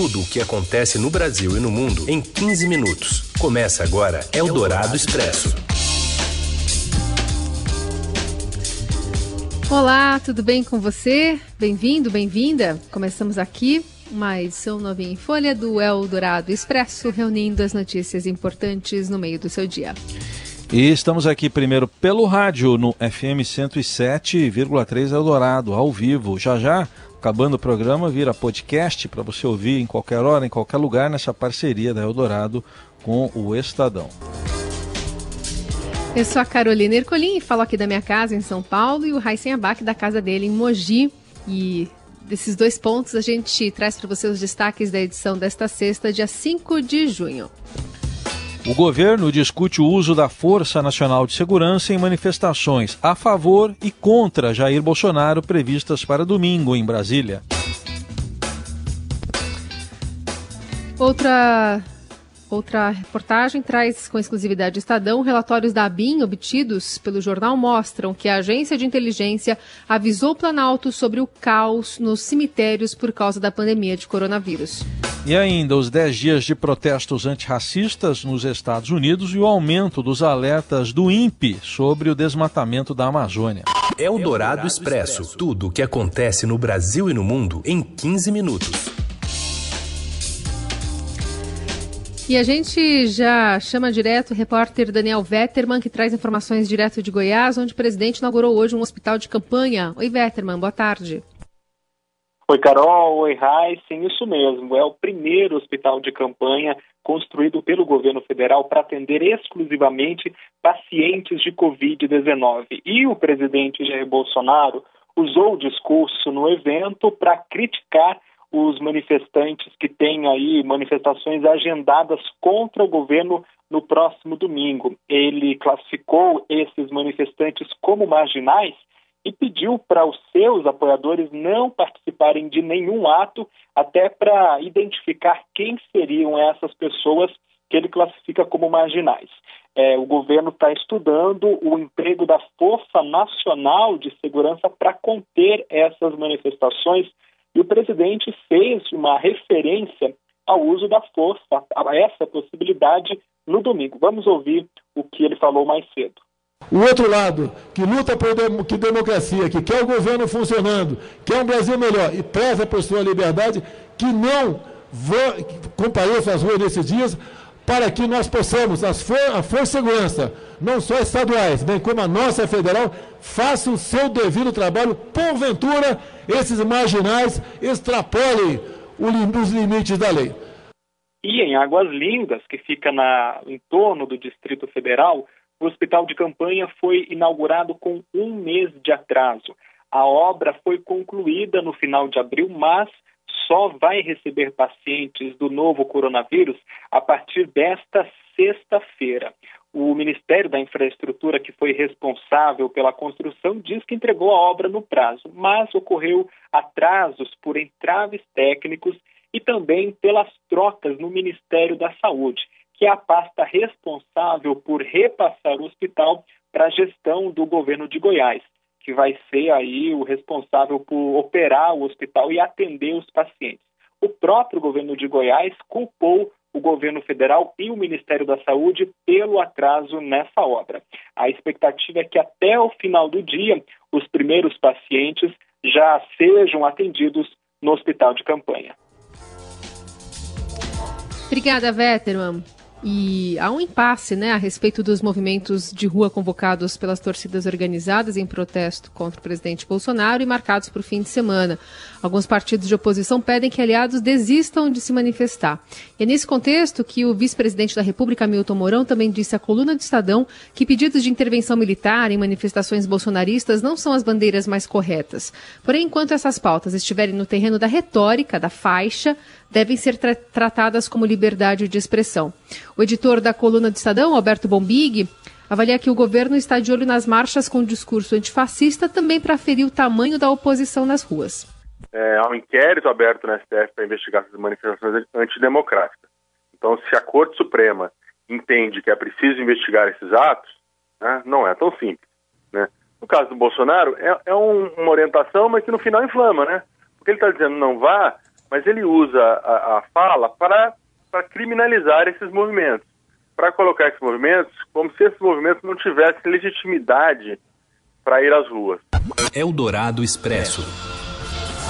Tudo o que acontece no Brasil e no mundo em 15 minutos. Começa agora Eldorado Expresso. Olá, tudo bem com você? Bem-vindo, bem-vinda. Começamos aqui uma edição novinha em folha do Eldorado Expresso, reunindo as notícias importantes no meio do seu dia. E estamos aqui primeiro pelo rádio no FM 107,3 Eldorado, ao vivo. Já já Acabando o programa, vira podcast para você ouvir em qualquer hora, em qualquer lugar, nessa parceria da Eldorado com o Estadão. Eu sou a Carolina Ercolim e falo aqui da minha casa em São Paulo e o Raíssen Abac da casa dele em Mogi. E desses dois pontos a gente traz para você os destaques da edição desta sexta, dia 5 de junho. O governo discute o uso da Força Nacional de Segurança em manifestações a favor e contra Jair Bolsonaro previstas para domingo em Brasília. Outra Outra reportagem traz com exclusividade Estadão relatórios da ABIN obtidos pelo jornal mostram que a agência de inteligência avisou o Planalto sobre o caos nos cemitérios por causa da pandemia de coronavírus. E ainda os 10 dias de protestos antirracistas nos Estados Unidos e o aumento dos alertas do INPE sobre o desmatamento da Amazônia. É o Dourado Expresso. Tudo o que acontece no Brasil e no mundo em 15 minutos. E a gente já chama direto o repórter Daniel Vetterman, que traz informações direto de Goiás, onde o presidente inaugurou hoje um hospital de campanha. Oi, Vetterman, boa tarde. Oi, Carol. Oi, Sim, Isso mesmo. É o primeiro hospital de campanha construído pelo governo federal para atender exclusivamente pacientes de Covid-19. E o presidente Jair Bolsonaro usou o discurso no evento para criticar os manifestantes que têm aí manifestações agendadas contra o governo no próximo domingo. Ele classificou esses manifestantes como marginais e pediu para os seus apoiadores não participarem de nenhum ato, até para identificar quem seriam essas pessoas que ele classifica como marginais. É, o governo está estudando o emprego da Força Nacional de Segurança para conter essas manifestações e o presidente fez uma referência ao uso da força, a essa possibilidade, no domingo. Vamos ouvir o que ele falou mais cedo. O outro lado, que luta por dem que democracia, que quer o governo funcionando, quer um Brasil melhor e preza por sua liberdade, que não compareça às ruas nesses dias, para que nós possamos, as for a Força Segurança, não só estaduais, bem como a nossa federal, faça o seu devido trabalho, porventura esses marginais extrapolem os limites da lei. E em Águas Lindas, que fica na, em torno do Distrito Federal, o hospital de campanha foi inaugurado com um mês de atraso. A obra foi concluída no final de abril, mas só vai receber pacientes do novo coronavírus a partir desta sexta-feira. O Ministério da Infraestrutura, que foi responsável pela construção, diz que entregou a obra no prazo, mas ocorreu atrasos por entraves técnicos e também pelas trocas no Ministério da Saúde, que é a pasta responsável por repassar o hospital para a gestão do governo de Goiás, que vai ser aí o responsável por operar o hospital e atender os pacientes. O próprio governo de Goiás culpou o governo federal e o Ministério da Saúde pelo atraso nessa obra. A expectativa é que até o final do dia os primeiros pacientes já sejam atendidos no hospital de campanha. Obrigada, Vetterman. E há um impasse né, a respeito dos movimentos de rua convocados pelas torcidas organizadas em protesto contra o presidente Bolsonaro e marcados para o fim de semana. Alguns partidos de oposição pedem que aliados desistam de se manifestar. E é nesse contexto que o vice-presidente da República, Milton Mourão, também disse à coluna do Estadão que pedidos de intervenção militar em manifestações bolsonaristas não são as bandeiras mais corretas. Porém, enquanto essas pautas estiverem no terreno da retórica, da faixa, devem ser tra tratadas como liberdade de expressão. O editor da coluna do Estadão, Alberto Bombig, avalia que o governo está de olho nas marchas com discurso antifascista também para ferir o tamanho da oposição nas ruas. É, há um inquérito aberto na STF para investigar essas manifestações antidemocráticas. Então, se a Corte Suprema entende que é preciso investigar esses atos, né, não é tão simples. Né? No caso do Bolsonaro, é, é um, uma orientação, mas que no final inflama, né? Porque ele está dizendo não vá, mas ele usa a, a fala para, criminalizar esses movimentos, para colocar esses movimentos como se esses movimentos não tivessem legitimidade para ir às ruas. Eldorado Expresso.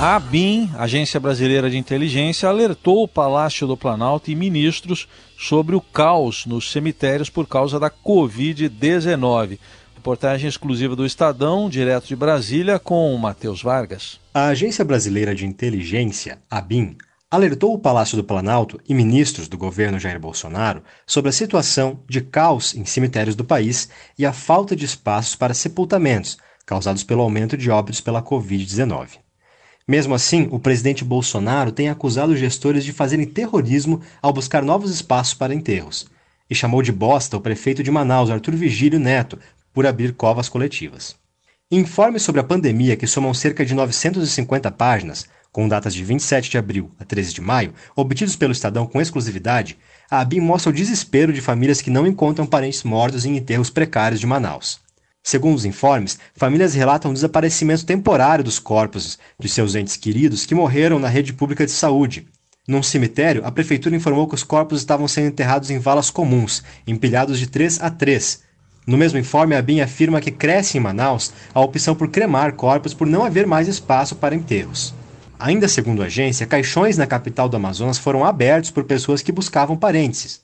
A ABIN, Agência Brasileira de Inteligência, alertou o Palácio do Planalto e ministros sobre o caos nos cemitérios por causa da Covid-19. Reportagem exclusiva do Estadão, direto de Brasília, com Matheus Vargas. A Agência Brasileira de Inteligência, ABIN, alertou o Palácio do Planalto e ministros do governo Jair Bolsonaro sobre a situação de caos em cemitérios do país e a falta de espaços para sepultamentos causados pelo aumento de óbitos pela Covid-19. Mesmo assim, o presidente Bolsonaro tem acusado gestores de fazerem terrorismo ao buscar novos espaços para enterros e chamou de bosta o prefeito de Manaus, Arthur Vigílio Neto, por abrir covas coletivas. Informes sobre a pandemia, que somam cerca de 950 páginas, com datas de 27 de abril a 13 de maio, obtidos pelo Estadão com exclusividade, a ABIN mostra o desespero de famílias que não encontram parentes mortos em enterros precários de Manaus. Segundo os informes, famílias relatam o desaparecimento temporário dos corpos de seus entes queridos que morreram na rede pública de saúde. Num cemitério, a prefeitura informou que os corpos estavam sendo enterrados em valas comuns, empilhados de 3 a 3, no mesmo informe, a BIM afirma que cresce em Manaus a opção por cremar corpos por não haver mais espaço para enterros. Ainda segundo a agência, caixões na capital do Amazonas foram abertos por pessoas que buscavam parentes.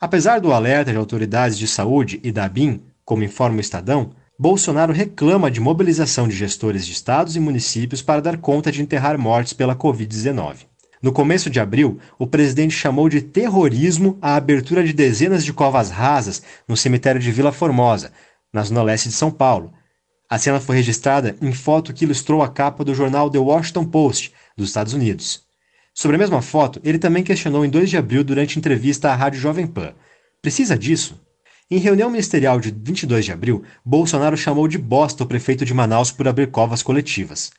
Apesar do alerta de autoridades de saúde e da BIM, como informa o Estadão, Bolsonaro reclama de mobilização de gestores de estados e municípios para dar conta de enterrar mortes pela Covid-19. No começo de abril, o presidente chamou de terrorismo a abertura de dezenas de covas rasas no cemitério de Vila Formosa, na zona leste de São Paulo. A cena foi registrada em foto que ilustrou a capa do jornal The Washington Post, dos Estados Unidos. Sobre a mesma foto, ele também questionou em 2 de abril durante entrevista à Rádio Jovem Pan. Precisa disso? Em reunião ministerial de 22 de abril, Bolsonaro chamou de bosta o prefeito de Manaus por abrir covas coletivas.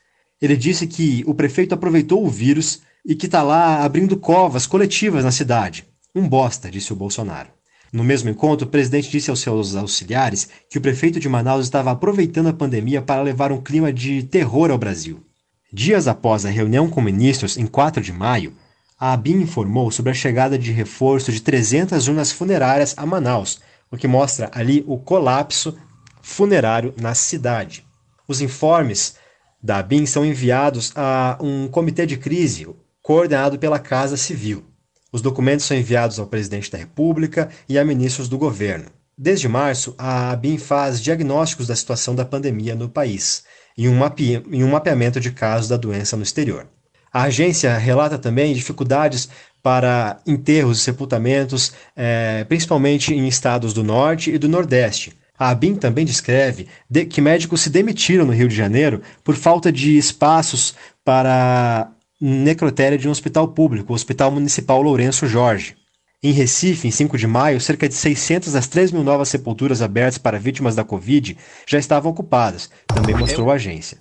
Ele disse que o prefeito aproveitou o vírus e que está lá abrindo covas coletivas na cidade. Um bosta, disse o Bolsonaro. No mesmo encontro, o presidente disse aos seus auxiliares que o prefeito de Manaus estava aproveitando a pandemia para levar um clima de terror ao Brasil. Dias após a reunião com ministros, em 4 de maio, a ABIN informou sobre a chegada de reforço de 300 urnas funerárias a Manaus, o que mostra ali o colapso funerário na cidade. Os informes da ABIN são enviados a um comitê de crise, coordenado pela Casa Civil. Os documentos são enviados ao presidente da República e a ministros do governo. Desde março, a ABIN faz diagnósticos da situação da pandemia no país e um, mape... um mapeamento de casos da doença no exterior. A agência relata também dificuldades para enterros e sepultamentos, é, principalmente em estados do Norte e do Nordeste. A ABIN também descreve que médicos se demitiram no Rio de Janeiro por falta de espaços para necrotério de um hospital público, o Hospital Municipal Lourenço Jorge. Em Recife, em 5 de maio, cerca de 600 das 3 mil novas sepulturas abertas para vítimas da Covid já estavam ocupadas, também mostrou a agência.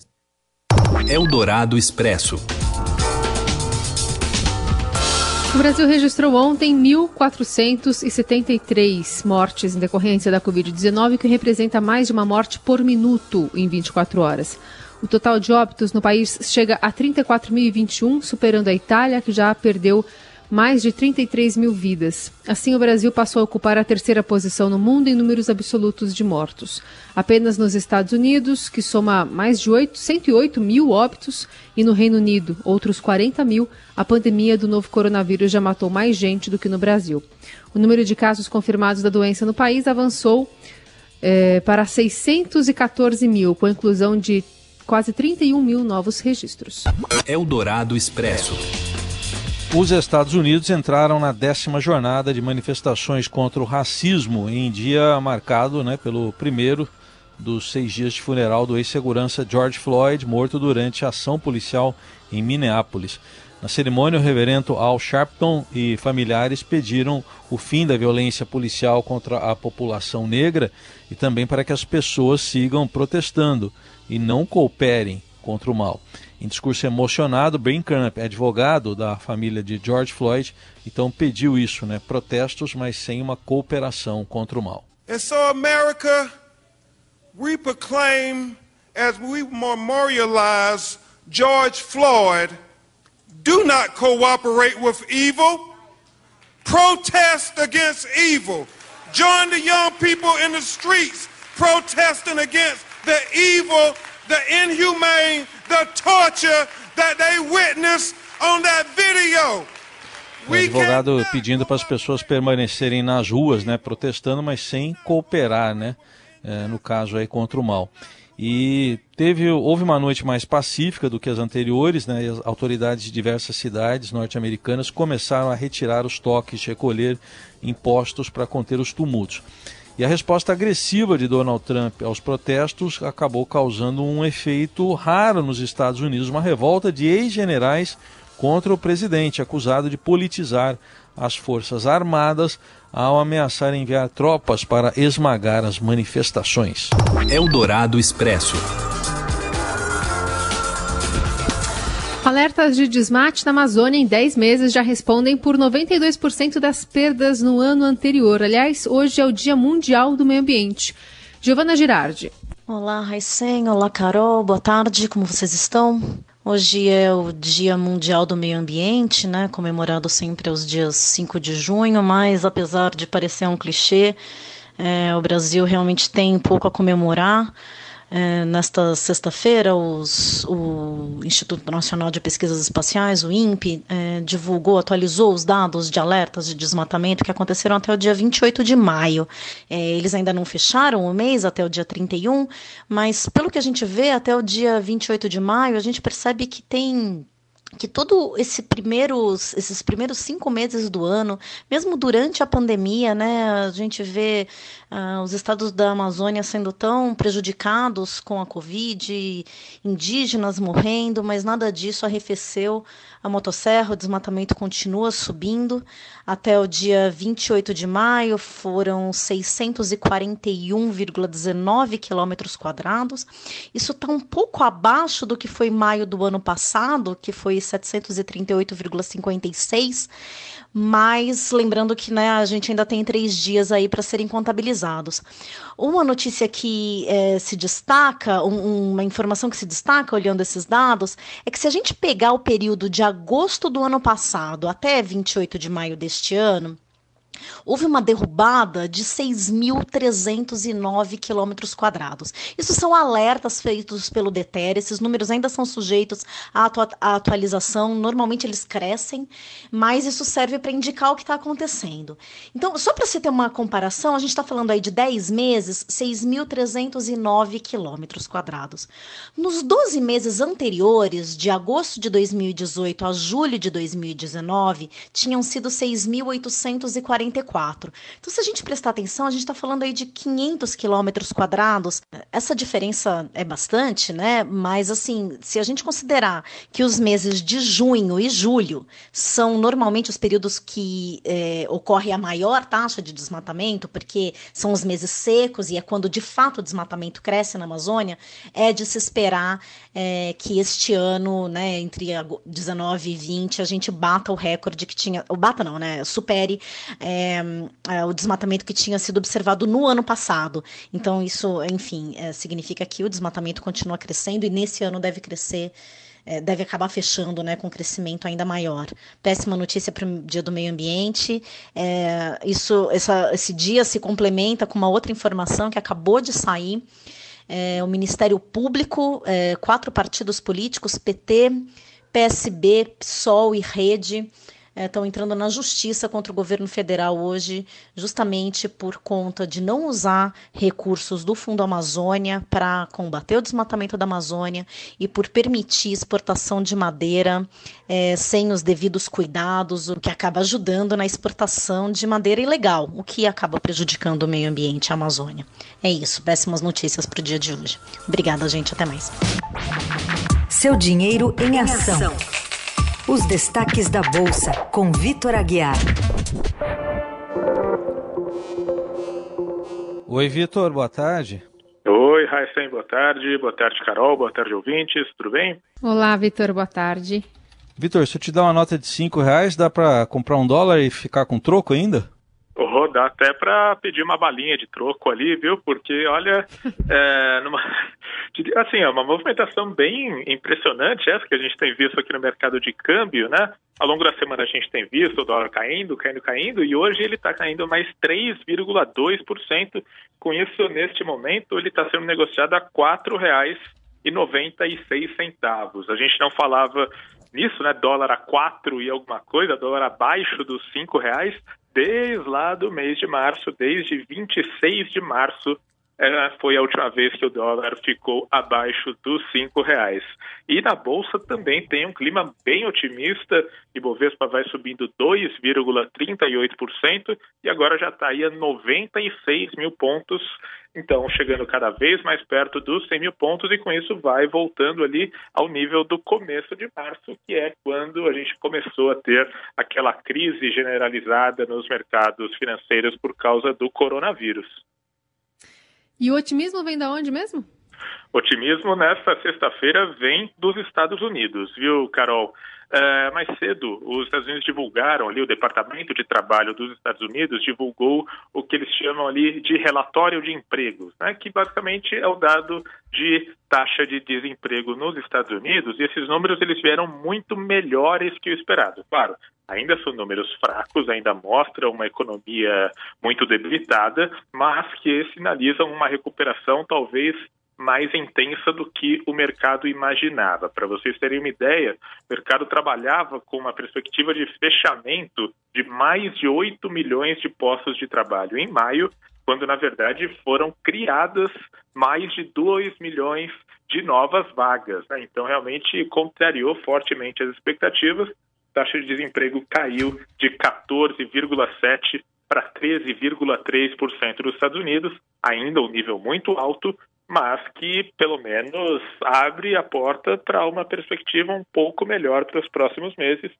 Eldorado Expresso. O Brasil registrou ontem 1.473 mortes em decorrência da Covid-19, que representa mais de uma morte por minuto em 24 horas. O total de óbitos no país chega a 34.021, superando a Itália, que já perdeu mais de 33 mil vidas. Assim, o Brasil passou a ocupar a terceira posição no mundo em números absolutos de mortos. Apenas nos Estados Unidos, que soma mais de 8, 108 mil óbitos, e no Reino Unido, outros 40 mil, a pandemia do novo coronavírus já matou mais gente do que no Brasil. O número de casos confirmados da doença no país avançou é, para 614 mil, com a inclusão de quase 31 mil novos registros. Eldorado Expresso. Os Estados Unidos entraram na décima jornada de manifestações contra o racismo, em dia marcado né, pelo primeiro dos seis dias de funeral do ex-segurança George Floyd, morto durante a ação policial em Minneapolis. Na cerimônia, o reverendo Al Sharpton e familiares pediram o fim da violência policial contra a população negra e também para que as pessoas sigam protestando e não cooperem contra o mal. Em discurso emocionado, Camp, advogado da família de George Floyd, então pediu isso, né? Protestos, mas sem uma cooperação contra o mal. And so America, we proclaim as we memorialize George Floyd Do not cooperate with evil. Protest against evil. Join the young people in the streets protesting against the evil, the inhumane, the torture that they witnessed on that video. O advogado pedindo para as pessoas permanecerem nas ruas, né, protestando, mas sem cooperar, né, é, no caso aí contra o mal. E teve, houve uma noite mais pacífica do que as anteriores, né, e as autoridades de diversas cidades norte-americanas começaram a retirar os toques recolher impostos para conter os tumultos. E a resposta agressiva de Donald Trump aos protestos acabou causando um efeito raro nos Estados Unidos, uma revolta de ex-generais contra o presidente, acusado de politizar as Forças Armadas ao ameaçar enviar tropas para esmagar as manifestações. Eldorado Expresso. Alertas de desmate na Amazônia em 10 meses já respondem por 92% das perdas no ano anterior. Aliás, hoje é o Dia Mundial do Meio Ambiente. Giovana Girardi. Olá, Raicen. Olá, Carol. Boa tarde. Como vocês estão? Hoje é o Dia Mundial do Meio Ambiente, né, comemorado sempre aos dias 5 de junho, mas apesar de parecer um clichê, é, o Brasil realmente tem pouco a comemorar. É, nesta sexta-feira, o Instituto Nacional de Pesquisas Espaciais, o INPE, é, divulgou, atualizou os dados de alertas de desmatamento que aconteceram até o dia 28 de maio. É, eles ainda não fecharam o mês até o dia 31, mas pelo que a gente vê, até o dia 28 de maio, a gente percebe que tem que todo esse primeiros, esses primeiros cinco meses do ano, mesmo durante a pandemia, né, a gente vê uh, os estados da Amazônia sendo tão prejudicados com a Covid, indígenas morrendo, mas nada disso arrefeceu a motosserra, o desmatamento continua subindo. Até o dia 28 de maio foram 641,19 quilômetros quadrados. Isso está um pouco abaixo do que foi maio do ano passado, que foi 738,56 mas lembrando que né, a gente ainda tem três dias aí para serem contabilizados. Uma notícia que é, se destaca, um, uma informação que se destaca olhando esses dados, é que se a gente pegar o período de agosto do ano passado até 28 de maio deste ano, Houve uma derrubada de 6.309 quilômetros quadrados. Isso são alertas feitos pelo DETER, esses números ainda são sujeitos à, à atualização, normalmente eles crescem, mas isso serve para indicar o que está acontecendo. Então, só para você ter uma comparação, a gente está falando aí de 10 meses, 6.309 quilômetros quadrados. Nos 12 meses anteriores, de agosto de 2018 a julho de 2019, tinham sido 6.840 44. Então, se a gente prestar atenção, a gente está falando aí de 500 quilômetros quadrados. Essa diferença é bastante, né? Mas, assim, se a gente considerar que os meses de junho e julho são normalmente os períodos que é, ocorre a maior taxa de desmatamento, porque são os meses secos e é quando de fato o desmatamento cresce na Amazônia, é de se esperar é, que este ano, né, entre 19 e 20, a gente bata o recorde que tinha. O bata não, né? Supere é, é, o desmatamento que tinha sido observado no ano passado. Então, isso, enfim, é, significa que o desmatamento continua crescendo e nesse ano deve crescer. Deve acabar fechando né, com um crescimento ainda maior. Péssima notícia para o Dia do Meio Ambiente. É, isso, essa, esse dia se complementa com uma outra informação que acabou de sair é, o Ministério Público, é, quatro partidos políticos, PT, PSB, PSOL e Rede, estão é, entrando na justiça contra o governo federal hoje, justamente por conta de não usar recursos do Fundo Amazônia para combater o desmatamento da Amazônia e por permitir exportação de madeira é, sem os devidos cuidados, o que acaba ajudando na exportação de madeira ilegal, o que acaba prejudicando o meio ambiente e a Amazônia. É isso, péssimas notícias para o dia de hoje. Obrigada, gente. Até mais. Seu dinheiro em ação. Os destaques da Bolsa, com Vitor Aguiar. Oi, Vitor, boa tarde. Oi, Raíssen, boa tarde. Boa tarde, Carol. Boa tarde, ouvintes. Tudo bem? Olá, Vitor, boa tarde. Vitor, se eu te dar uma nota de 5 reais, dá para comprar um dólar e ficar com troco ainda? Dá até para pedir uma balinha de troco ali, viu? Porque, olha, é, numa, assim, é uma movimentação bem impressionante essa que a gente tem visto aqui no mercado de câmbio, né? Ao longo da semana a gente tem visto o dólar caindo, caindo, caindo, e hoje ele está caindo mais 3,2%. Com isso, neste momento, ele está sendo negociado a R$ 4,96. A gente não falava nisso, né? Dólar a 4 e alguma coisa, dólar abaixo dos 5 reais, desde lá do mês de março, desde 26 de março, foi a última vez que o dólar ficou abaixo dos cinco reais. E na bolsa também tem um clima bem otimista. Ibovespa vai subindo 2,38% e agora já está aí a 96 mil pontos. Então, chegando cada vez mais perto dos 100 mil pontos e com isso vai voltando ali ao nível do começo de março, que é quando a gente começou a ter aquela crise generalizada nos mercados financeiros por causa do coronavírus. E o otimismo vem da onde mesmo? Otimismo nesta sexta-feira vem dos Estados Unidos, viu, Carol? É, mais cedo, os Estados Unidos divulgaram ali, o Departamento de Trabalho dos Estados Unidos divulgou o que eles chamam ali de relatório de empregos, né, que basicamente é o dado de taxa de desemprego nos Estados Unidos, e esses números eles vieram muito melhores que o esperado. Claro, ainda são números fracos, ainda mostram uma economia muito debilitada, mas que sinalizam uma recuperação talvez mais intensa do que o mercado imaginava. Para vocês terem uma ideia, o mercado trabalhava com uma perspectiva de fechamento de mais de 8 milhões de postos de trabalho em maio, quando na verdade foram criadas mais de 2 milhões de novas vagas. Né? Então, realmente contrariou fortemente as expectativas. Taxa de desemprego caiu de 14,7% para 13,3% dos Estados Unidos, ainda um nível muito alto, mas que pelo menos abre a porta para uma perspectiva um pouco melhor para os próximos meses.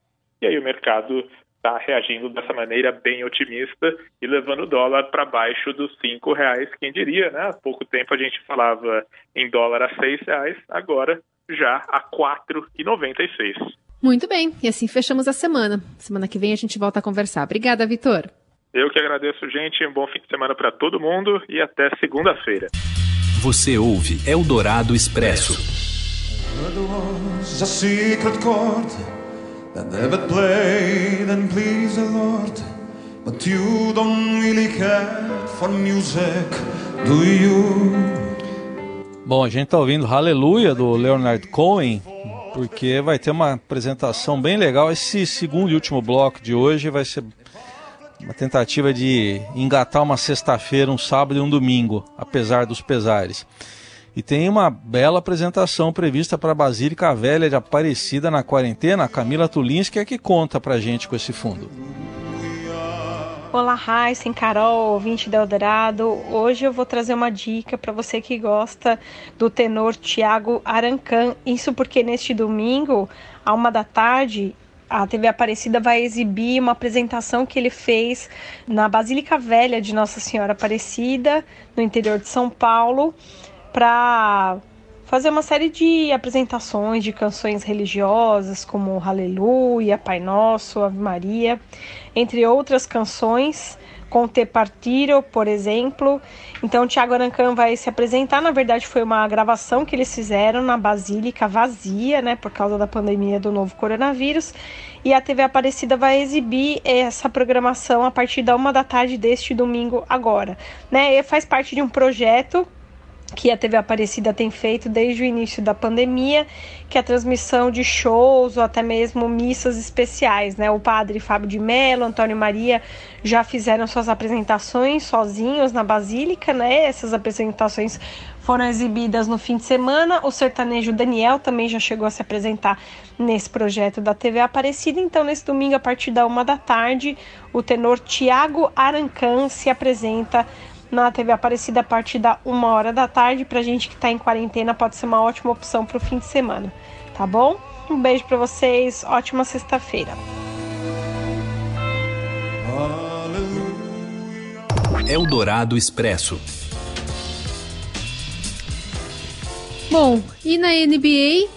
E aí o mercado está reagindo dessa maneira bem otimista e levando o dólar para baixo dos cinco reais. Quem diria, né? Há pouco tempo a gente falava em dólar a seis reais, agora já a quatro e noventa e seis. Muito bem, e assim fechamos a semana. Semana que vem a gente volta a conversar. Obrigada, Vitor. Eu que agradeço, gente. Um bom fim de semana para todo mundo e até segunda-feira. Você ouve Eldorado Expresso. Bom, a gente está ouvindo Hallelujah do Leonard Cohen, porque vai ter uma apresentação bem legal. Esse segundo e último bloco de hoje vai ser uma tentativa de engatar uma sexta-feira, um sábado e um domingo, apesar dos pesares. E tem uma bela apresentação prevista para a Basílica Velha de Aparecida na quarentena. A Camila Tulinski é que conta para gente com esse fundo. Olá, Raíssen, Carol, ouvinte da Eldorado. Hoje eu vou trazer uma dica para você que gosta do tenor Tiago Arancan. Isso porque neste domingo, à uma da tarde, a TV Aparecida vai exibir uma apresentação que ele fez na Basílica Velha de Nossa Senhora Aparecida, no interior de São Paulo, para fazer uma série de apresentações de canções religiosas, como Aleluia, Pai Nosso, Ave Maria, entre outras canções com Te Partiro, por exemplo. Então, Tiago Arancan vai se apresentar. Na verdade, foi uma gravação que eles fizeram na Basílica vazia, né, por causa da pandemia do novo coronavírus. E a TV Aparecida vai exibir essa programação a partir da uma da tarde deste domingo agora. Né? E faz parte de um projeto que a TV Aparecida tem feito desde o início da pandemia, que é a transmissão de shows ou até mesmo missas especiais, né? O padre Fábio de Mello, Antônio Maria já fizeram suas apresentações sozinhos na Basílica, né? Essas apresentações foram exibidas no fim de semana. O sertanejo Daniel também já chegou a se apresentar nesse projeto da TV Aparecida. Então, nesse domingo, a partir da uma da tarde, o tenor Tiago Arancan se apresenta na TV Aparecida a partir da uma hora da tarde. Pra gente que tá em quarentena, pode ser uma ótima opção pro fim de semana, tá bom? Um beijo para vocês, ótima sexta-feira. Eldorado Expresso. Bom, e na NBA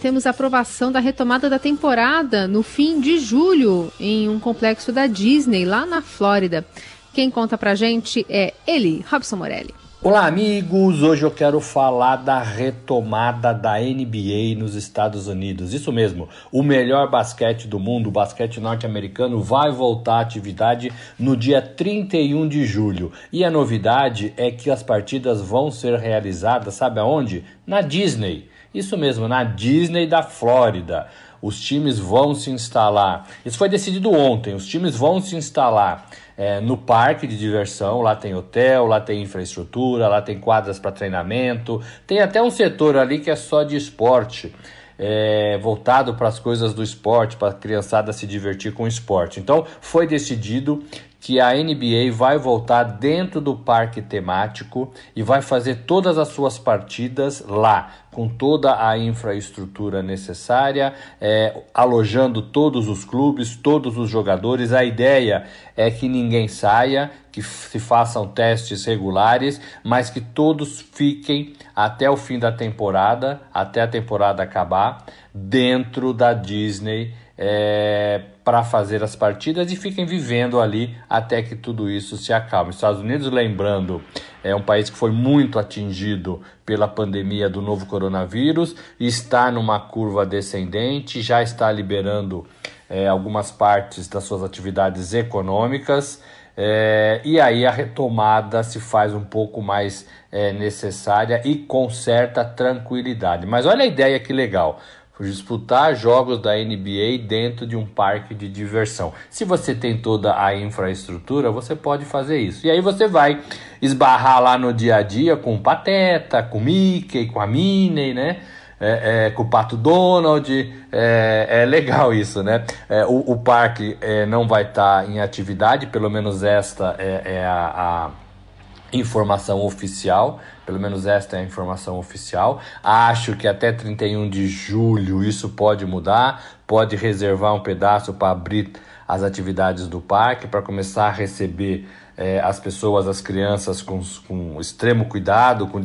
temos a aprovação da retomada da temporada no fim de julho em um complexo da Disney lá na Flórida. Quem conta pra gente é ele, Robson Morelli. Olá, amigos! Hoje eu quero falar da retomada da NBA nos Estados Unidos. Isso mesmo, o melhor basquete do mundo, o basquete norte-americano, vai voltar à atividade no dia 31 de julho. E a novidade é que as partidas vão ser realizadas, sabe aonde? Na Disney. Isso mesmo, na Disney da Flórida. Os times vão se instalar. Isso foi decidido ontem. Os times vão se instalar é, no parque de diversão. Lá tem hotel, lá tem infraestrutura, lá tem quadras para treinamento. Tem até um setor ali que é só de esporte. É, voltado para as coisas do esporte, para a criançada se divertir com o esporte. Então, foi decidido que a NBA vai voltar dentro do parque temático e vai fazer todas as suas partidas lá, com toda a infraestrutura necessária, é, alojando todos os clubes, todos os jogadores. A ideia é que ninguém saia, que se façam testes regulares, mas que todos fiquem até o fim da temporada, até a temporada acabar, dentro da Disney é, para fazer as partidas e fiquem vivendo ali até que tudo isso se acalme. Estados Unidos, lembrando, é um país que foi muito atingido pela pandemia do novo coronavírus, está numa curva descendente, já está liberando é, algumas partes das suas atividades econômicas. É, e aí a retomada se faz um pouco mais é, necessária e com certa tranquilidade. Mas olha a ideia que legal disputar jogos da NBA dentro de um parque de diversão. Se você tem toda a infraestrutura, você pode fazer isso. E aí você vai esbarrar lá no dia a dia com o Pateta, com o Mickey, com a Minnie, né? É, é, com o Pato Donald, é, é legal isso, né? É, o, o, parque é, não vai estar tá em atividade, pelo menos esta é, é a, a informação oficial, pelo menos esta é a informação oficial. Acho que até 31 de julho isso pode mudar, pode reservar um pedaço para abrir as atividades do parque, para começar a receber é, as pessoas, as crianças com, com extremo cuidado, com,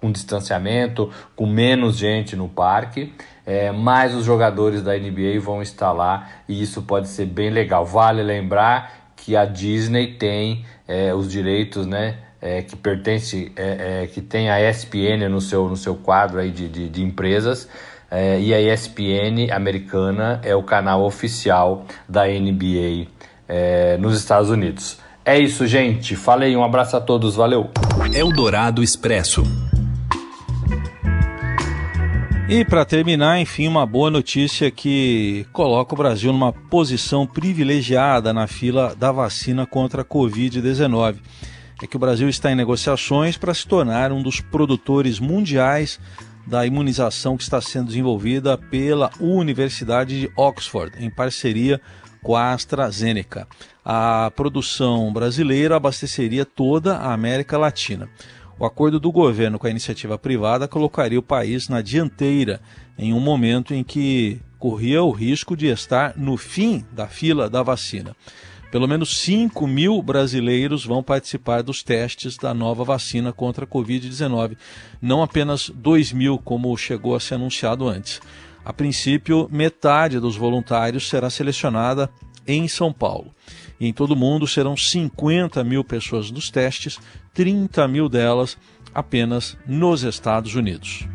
com distanciamento, com menos gente no parque. É, mas os jogadores da NBA vão estar lá e isso pode ser bem legal. Vale lembrar que a Disney tem é, os direitos né, é, que pertence, é, é, que tem a ESPN no seu, no seu quadro aí de, de, de empresas. É, e a ESPN americana é o canal oficial da NBA é, nos Estados Unidos. É isso, gente. Falei, um abraço a todos, valeu. Eldorado Expresso. E para terminar, enfim, uma boa notícia que coloca o Brasil numa posição privilegiada na fila da vacina contra a Covid-19 é que o Brasil está em negociações para se tornar um dos produtores mundiais da imunização que está sendo desenvolvida pela Universidade de Oxford, em parceria com a AstraZeneca. A produção brasileira abasteceria toda a América Latina. O acordo do governo com a iniciativa privada colocaria o país na dianteira em um momento em que corria o risco de estar no fim da fila da vacina. Pelo menos 5 mil brasileiros vão participar dos testes da nova vacina contra a Covid-19, não apenas 2 mil, como chegou a ser anunciado antes. A princípio, metade dos voluntários será selecionada em São Paulo. E em todo o mundo serão 50 mil pessoas nos testes, 30 mil delas apenas nos Estados Unidos.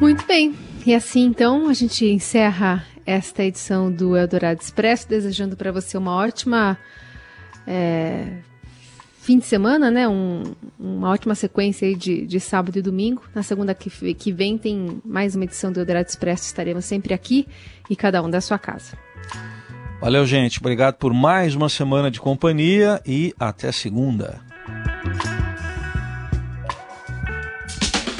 Muito bem. E assim, então, a gente encerra esta edição do Eldorado Expresso, desejando para você uma ótima é, fim de semana, né? Um, uma ótima sequência de, de sábado e domingo. Na segunda que, que vem tem mais uma edição do Eldorado Expresso. Estaremos sempre aqui e cada um da sua casa. Valeu, gente. Obrigado por mais uma semana de companhia e até segunda.